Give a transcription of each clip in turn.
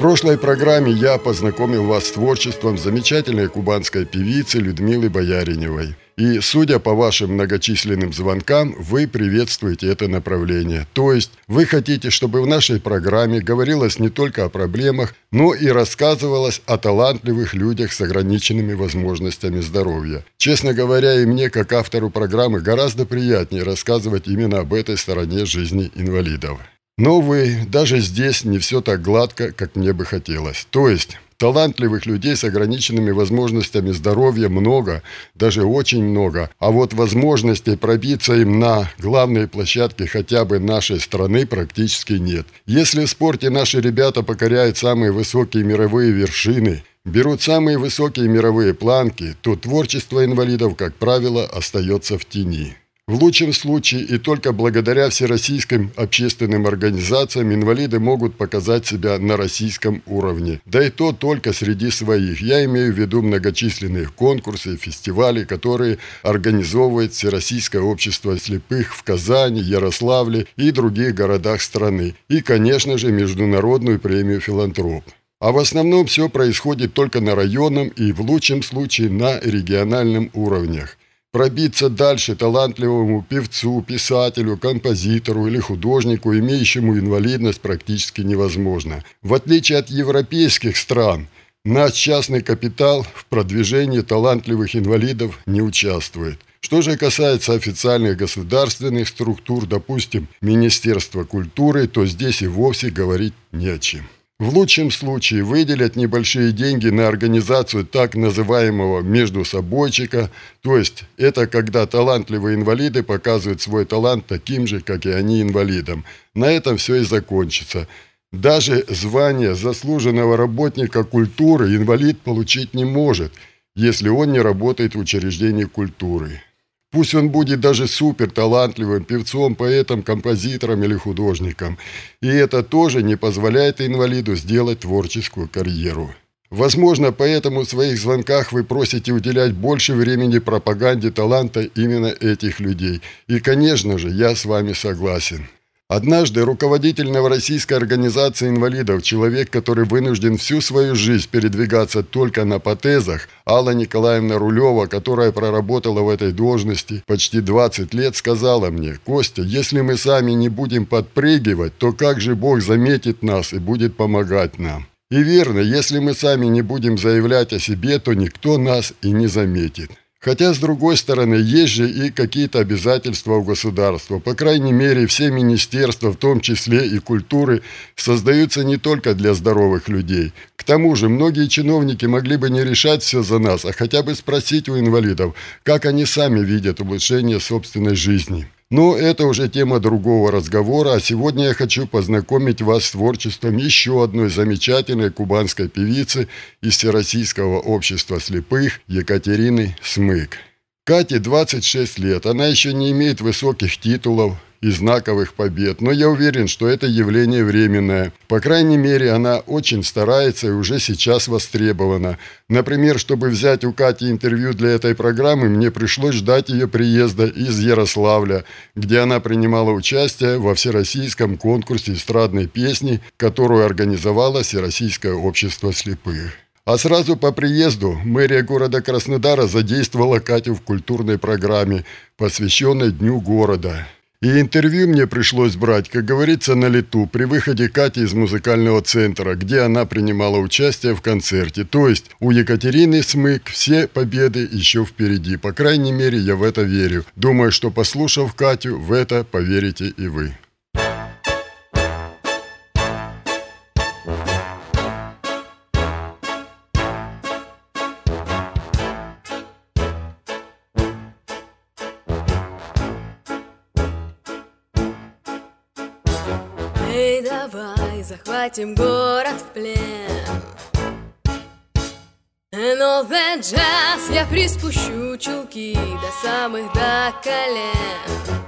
Прошлой программе я познакомил вас с творчеством замечательной кубанской певицы Людмилы Бояриневой. И, судя по вашим многочисленным звонкам, вы приветствуете это направление. То есть вы хотите, чтобы в нашей программе говорилось не только о проблемах, но и рассказывалось о талантливых людях с ограниченными возможностями здоровья. Честно говоря, и мне, как автору программы, гораздо приятнее рассказывать именно об этой стороне жизни инвалидов. Но, вы, даже здесь не все так гладко, как мне бы хотелось. То есть Талантливых людей с ограниченными возможностями здоровья много, даже очень много. А вот возможностей пробиться им на главной площадке хотя бы нашей страны практически нет. Если в спорте наши ребята покоряют самые высокие мировые вершины, берут самые высокие мировые планки, то творчество инвалидов, как правило, остается в тени. В лучшем случае и только благодаря всероссийским общественным организациям инвалиды могут показать себя на российском уровне. Да и то только среди своих. Я имею в виду многочисленные конкурсы и фестивали, которые организовывает Всероссийское общество слепых в Казани, Ярославле и других городах страны. И, конечно же, Международную премию «Филантроп». А в основном все происходит только на районном и, в лучшем случае, на региональном уровнях. Пробиться дальше талантливому певцу, писателю, композитору или художнику, имеющему инвалидность, практически невозможно. В отличие от европейских стран, наш частный капитал в продвижении талантливых инвалидов не участвует. Что же касается официальных государственных структур, допустим, Министерства культуры, то здесь и вовсе говорить не о чем. В лучшем случае выделят небольшие деньги на организацию так называемого междусобойчика, то есть это когда талантливые инвалиды показывают свой талант таким же, как и они инвалидам. На этом все и закончится. Даже звание заслуженного работника культуры инвалид получить не может, если он не работает в учреждении культуры. Пусть он будет даже супер талантливым певцом, поэтом, композитором или художником. И это тоже не позволяет инвалиду сделать творческую карьеру. Возможно, поэтому в своих звонках вы просите уделять больше времени пропаганде таланта именно этих людей. И, конечно же, я с вами согласен. Однажды руководитель Новороссийской организации инвалидов, человек, который вынужден всю свою жизнь передвигаться только на протезах, Алла Николаевна Рулева, которая проработала в этой должности почти 20 лет, сказала мне, «Костя, если мы сами не будем подпрыгивать, то как же Бог заметит нас и будет помогать нам?» И верно, если мы сами не будем заявлять о себе, то никто нас и не заметит. Хотя, с другой стороны, есть же и какие-то обязательства у государства. По крайней мере, все министерства, в том числе и культуры, создаются не только для здоровых людей. К тому же, многие чиновники могли бы не решать все за нас, а хотя бы спросить у инвалидов, как они сами видят улучшение собственной жизни. Но это уже тема другого разговора, а сегодня я хочу познакомить вас с творчеством еще одной замечательной кубанской певицы из Всероссийского общества слепых Екатерины Смык. Кате 26 лет, она еще не имеет высоких титулов, и знаковых побед, но я уверен, что это явление временное. По крайней мере, она очень старается и уже сейчас востребована. Например, чтобы взять у Кати интервью для этой программы, мне пришлось ждать ее приезда из Ярославля, где она принимала участие во всероссийском конкурсе эстрадной песни, которую организовало Всероссийское общество слепых. А сразу по приезду мэрия города Краснодара задействовала Катю в культурной программе, посвященной Дню города. И интервью мне пришлось брать, как говорится, на лету, при выходе Кати из музыкального центра, где она принимала участие в концерте. То есть у Екатерины Смык все победы еще впереди. По крайней мере, я в это верю. Думаю, что послушав Катю, в это поверите и вы. Захватим город в плен. Новый джаз я приспущу чулки до самых до колен.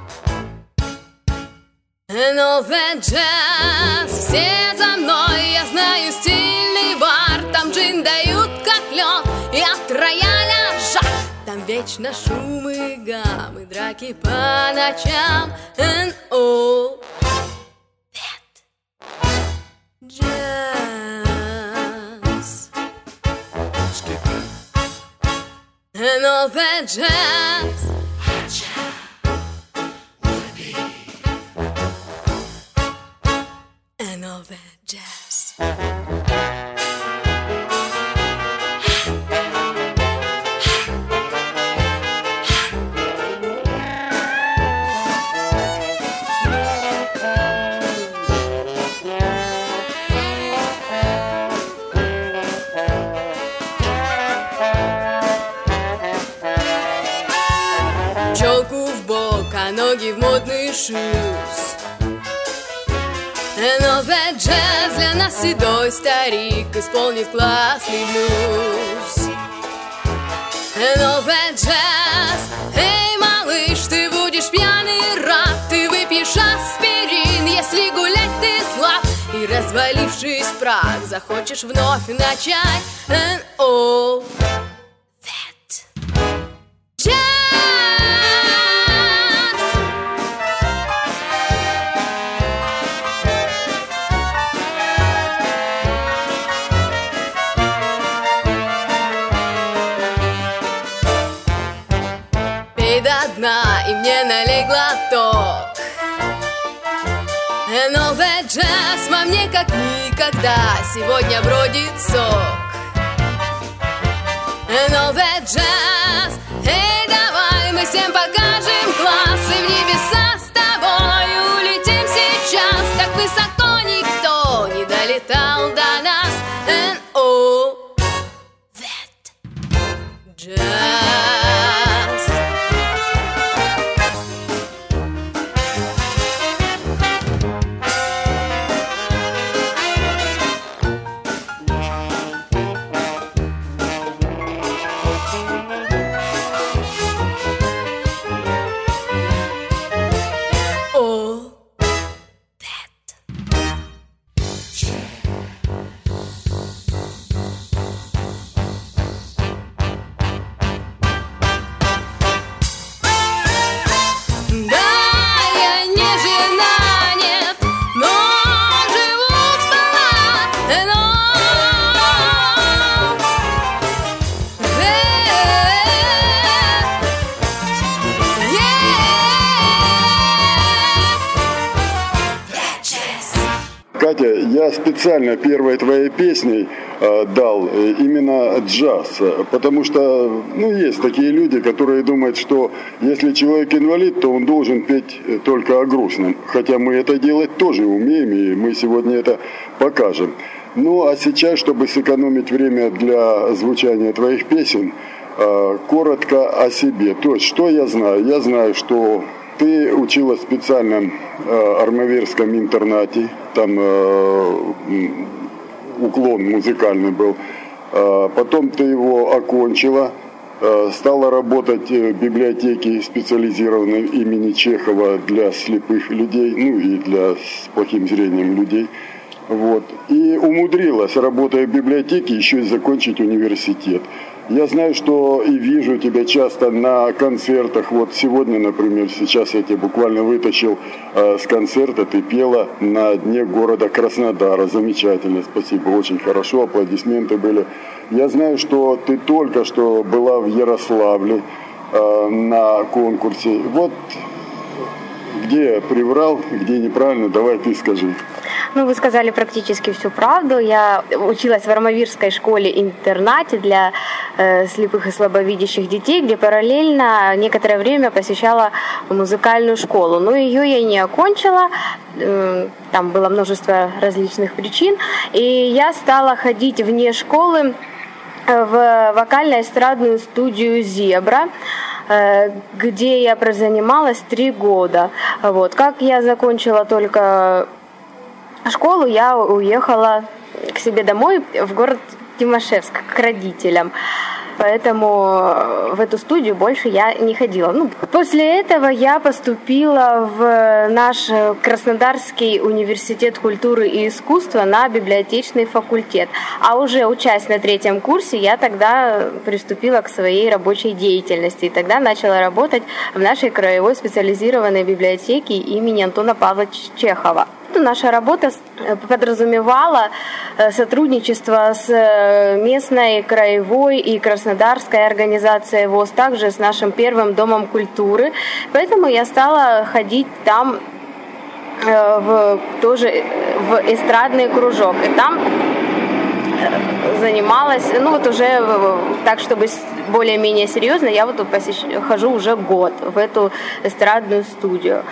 Новый джаз, все за мной, я знаю стильный бар. Там джин дают как лед и от рояля жар. Там вечно шумы, гаммы, драки по ночам N.O. Джаз Новый джаз Новый джаз Челку ноги в модный шуз Новый джаз для нас седой старик Исполнит классный блюз. Новый джаз. Эй, малыш, ты будешь пьяный рад. Ты выпьешь аспирин, если гулять ты слаб. И развалившись в прах Захочешь вновь начать N.O. никогда Сегодня бродит сок Катя, я специально первой твоей песней э, дал э, именно джаз, э, потому что, ну, есть такие люди, которые думают, что если человек инвалид, то он должен петь только о грустном, хотя мы это делать тоже умеем, и мы сегодня это покажем. Ну, а сейчас, чтобы сэкономить время для звучания твоих песен, коротко о себе. То есть, что я знаю? Я знаю, что ты училась в специальном э, армавирском интернате, там э, уклон музыкальный был. Э, потом ты его окончила, э, стала работать в библиотеке специализированной имени Чехова для слепых людей, ну и для с плохим зрением людей. Вот. И умудрилась, работая в библиотеке, еще и закончить университет. Я знаю, что и вижу тебя часто на концертах. Вот сегодня, например, сейчас я тебя буквально вытащил э, с концерта. Ты пела на дне города Краснодара. Замечательно, спасибо, очень хорошо, аплодисменты были. Я знаю, что ты только что была в Ярославле э, на конкурсе. Вот где приврал, где неправильно, давай ты скажи. Ну, вы сказали практически всю правду. Я училась в Армавирской школе-интернате для э, слепых и слабовидящих детей, где параллельно некоторое время посещала музыкальную школу. Но ее я не окончила, э, там было множество различных причин. И я стала ходить вне школы э, в вокально-эстрадную студию «Зебра», э, где я прозанималась три года. Вот. Как я закончила только школу, я уехала к себе домой в город Тимошевск к родителям поэтому э, в эту студию больше я не ходила. Ну, после этого я поступила в наш Краснодарский университет культуры и искусства на библиотечный факультет. А уже учась на третьем курсе, я тогда приступила к своей рабочей деятельности. И тогда начала работать в нашей краевой специализированной библиотеке имени Антона Павловича Чехова. Наша работа э, подразумевала э, сотрудничество с э, местной, краевой и краснодарской организацией ВОЗ, также с нашим первым домом культуры. Поэтому я стала ходить там в, тоже в эстрадный кружок. И там занималась, ну вот уже так, чтобы более-менее серьезно, я вот посещ... хожу уже год в эту эстрадную студию.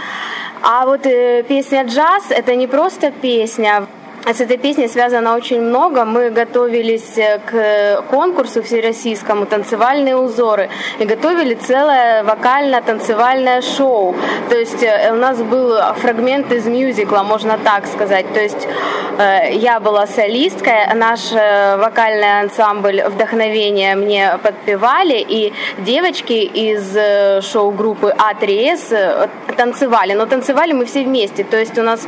А вот э, песня «Джаз» — это не просто песня, с этой песней связано очень много. Мы готовились э, к конкурсу всероссийскому «Танцевальные узоры» и готовили целое вокально-танцевальное шоу. То есть э, у нас был фрагмент из мюзикла, можно так сказать. То есть э, я была солисткой, наш вокальный ансамбль «Вдохновение» мне подпевали, и девочки из шоу-группы А3С танцевали. Но танцевали мы все вместе. То есть у нас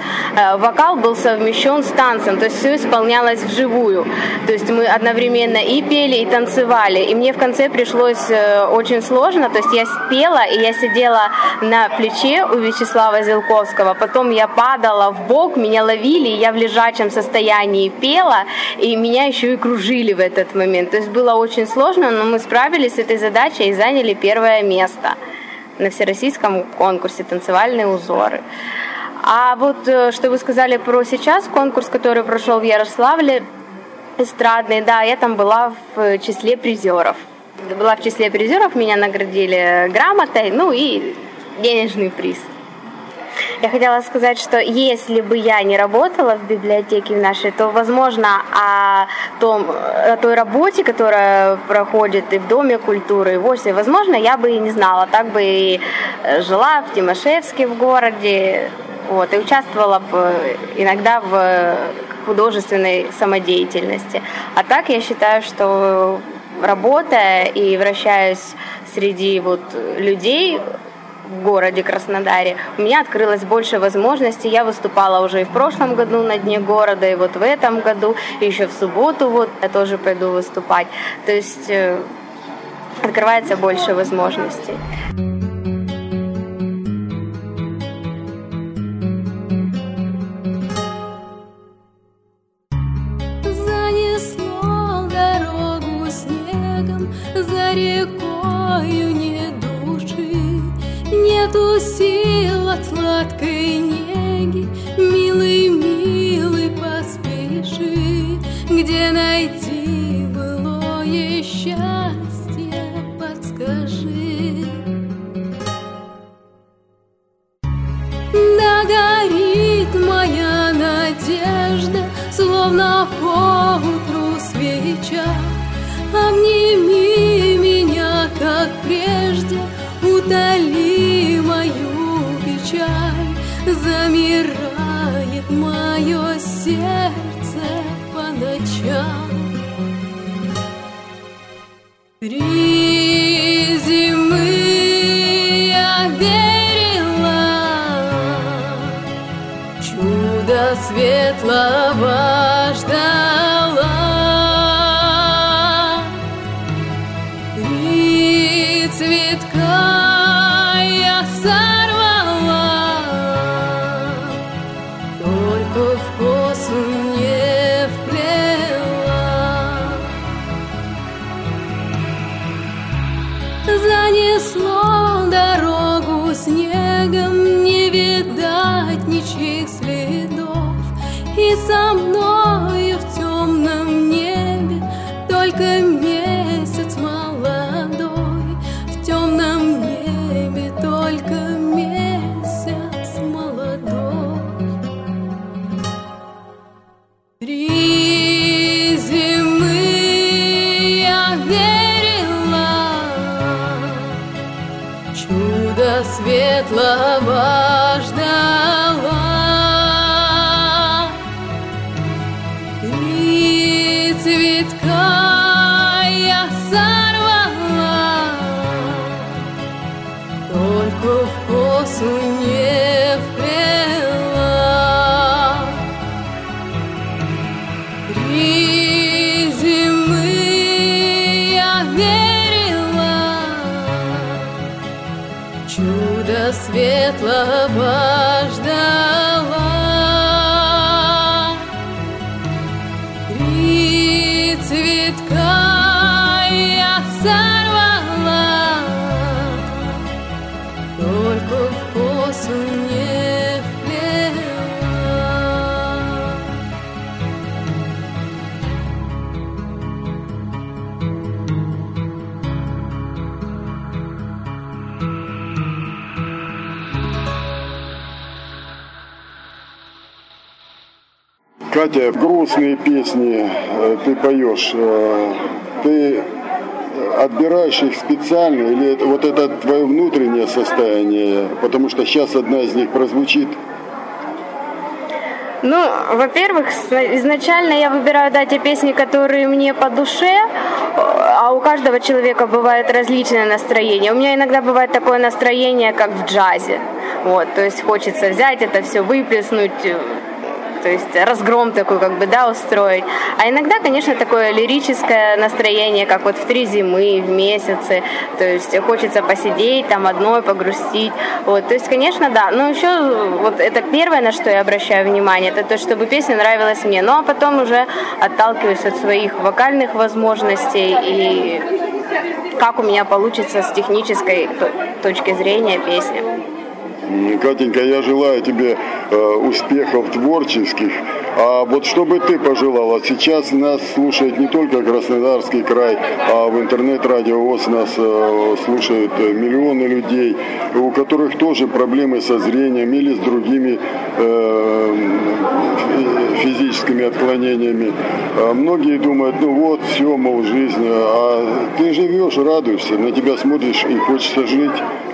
вокал был совмещен с танцем, то есть все исполнялось вживую. То есть мы одновременно и пели, и танцевали. И мне в конце пришлось э, очень сложно, то есть я пела, и я сидела на плече у Вячеслава Зелковского, потом я падала в бок, меня ловили, я в лежачем состоянии пела, и меня еще и кружили в этот момент. То есть было очень сложно, но мы справились с этой задачей и заняли первое место на всероссийском конкурсе «Танцевальные узоры». А вот э, что вы сказали про сейчас, конкурс, который прошел в Ярославле, эстрадный, да, я там была в числе призеров. Была в числе призеров, меня наградили грамотой, ну и денежный приз. Я хотела сказать, что если бы я не работала в библиотеке нашей, то, возможно, о, том, о той работе, которая проходит и в Доме культуры, и в ОСе, возможно, я бы и не знала. Так бы и жила в Тимошевске в городе, вот, и участвовала бы иногда в художественной самодеятельности. А так я считаю, что работая и вращаясь среди вот людей в городе Краснодаре, у меня открылось больше возможностей. Я выступала уже и в прошлом году на Дне города, и вот в этом году, и еще в субботу вот я тоже пойду выступать. То есть э, открывается больше возможностей. Словно по утру свеча, Обними меня, как прежде, утоли мою печаль, замирает мое сердце по ночам. Три светлого ждала. Светлого ждала. Катя, грустные песни э, ты поешь. э, Ты отбираешь их специально или это, вот это твое внутреннее состояние? Потому что сейчас одна из них прозвучит. Ну, во-первых, изначально я выбираю да, те песни, которые мне по душе, а у каждого человека бывает различное настроение. У меня иногда бывает такое настроение, как в джазе. Вот, то есть хочется взять это все, выплеснуть, э, то есть разгром такой как бы, да, устроить. А иногда, конечно, такое лирическое настроение, как вот в три зимы, в месяцы, то есть хочется посидеть там одной, погрустить, вот, то есть, конечно, да, но еще вот это первое, на что я обращаю внимание, это то, чтобы песня нравилась мне, ну а потом уже отталкиваюсь от своих вокальных возможностей и как у меня получится с технической то- точки зрения песня. Катенька, я желаю тебе э, успехов творческих. А вот что бы ты пожелала? Сейчас нас слушает не только Краснодарский край, а в интернет-радио ВОЗ нас э, слушают э, миллионы людей, у которых тоже проблемы со зрением или с другими фи- физическими отклонениями. А многие думают, ну вот, все, мол, жизнь. А ты живешь, радуешься, на тебя смотришь и хочется жить.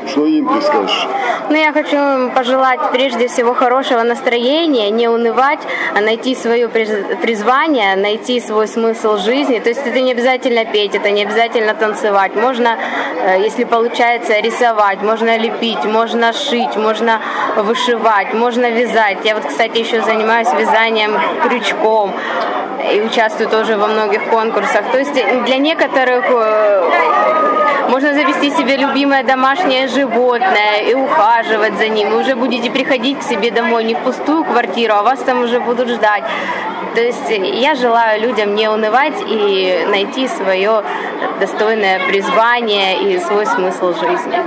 Что им ты скажешь? Ну, я хочу пожелать прежде всего хорошего настроения, не унывать, а найти свое приз- призвание, найти свой смысл жизни. То есть это не обязательно петь, это не обязательно танцевать. Можно, э, если получается, рисовать, можно лепить, можно шить, можно вышивать, можно вязать. Я вот, кстати, еще занимаюсь вязанием крючком и участвую тоже во многих конкурсах. То есть для некоторых э, можно завести себе любимое домашнее животное и ухаживать за ним. Вы уже будете приходить к себе домой не в пустую квартиру, а вас там уже будут ждать. То есть я желаю людям не унывать и найти свое достойное призвание и свой смысл жизни.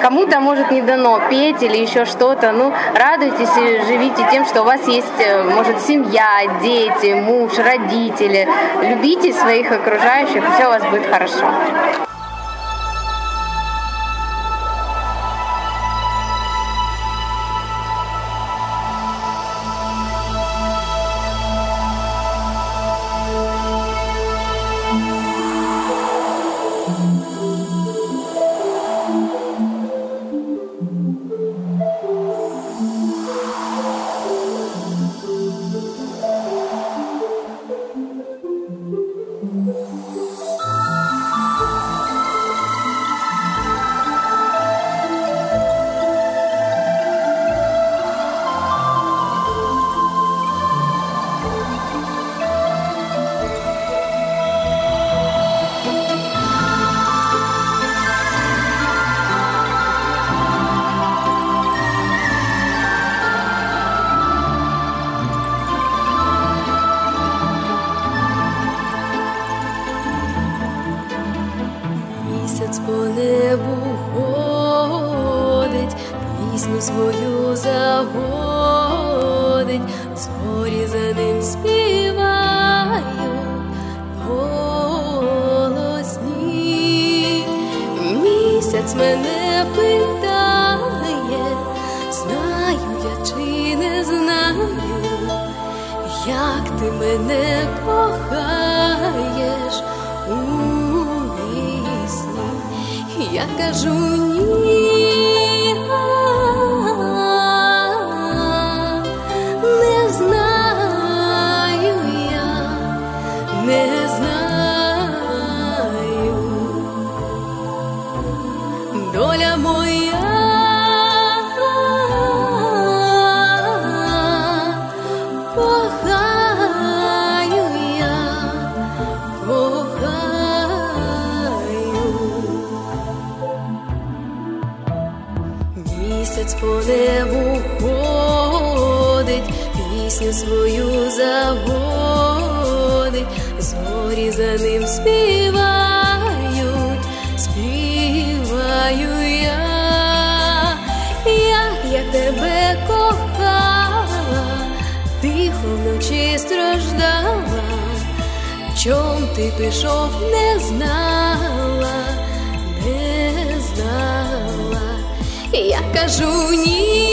Кому-то, может, не дано петь или еще что-то. Ну, радуйтесь и живите тем, что у вас есть, э, может, семья, дети, муж, родители. Любите своих окружающих, все у вас будет хорошо. Пісню свою заводить, зорі за ним співають голосні. Місяць мене питає, знаю я чи не знаю, як ти мене кохаєш у вісні. Я кажу ні, співають, співаю я, як я тебе кохала, тихо вночі страждала, чом ти пішов, не знала, не знала, я кажу ні.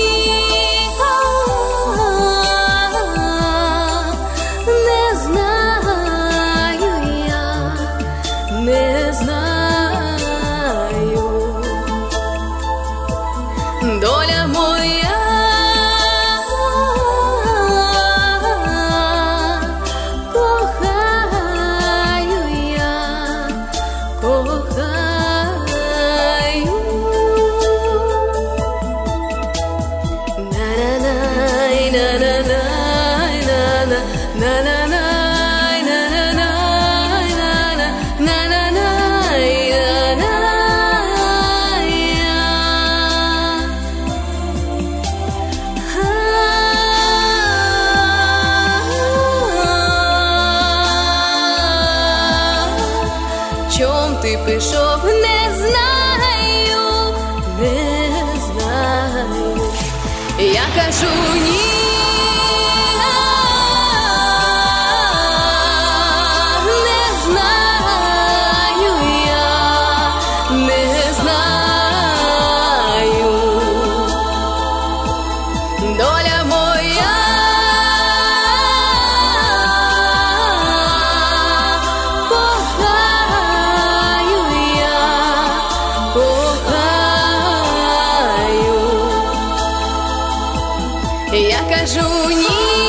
Пішов, не знаю, не знаю. Я кажу ні. Я кажу ні.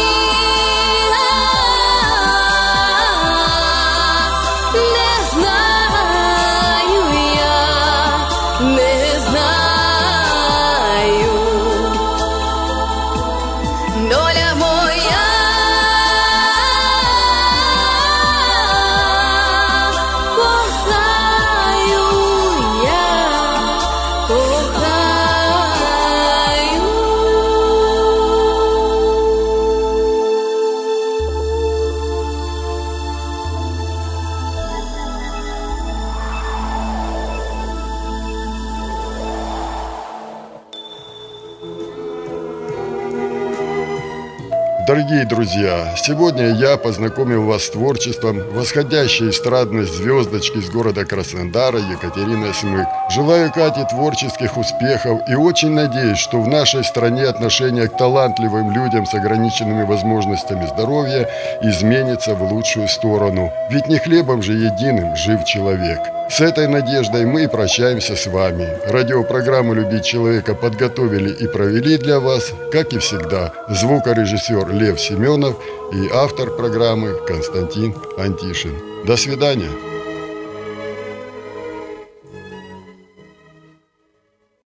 Дорогие друзья, сегодня я познакомил вас с творчеством восходящей эстрадной звездочки из города Краснодара Екатерины Смык. Желаю Кате творческих успехов и очень надеюсь, что в нашей стране отношение к талантливым людям с ограниченными возможностями здоровья изменится в лучшую сторону. Ведь не хлебом же единым жив человек. С этой надеждой мы и прощаемся с вами. Радиопрограмму «Любить человека» подготовили и провели для вас, как и всегда, звукорежиссер Лев Семенов и автор программы Константин Антишин. До свидания.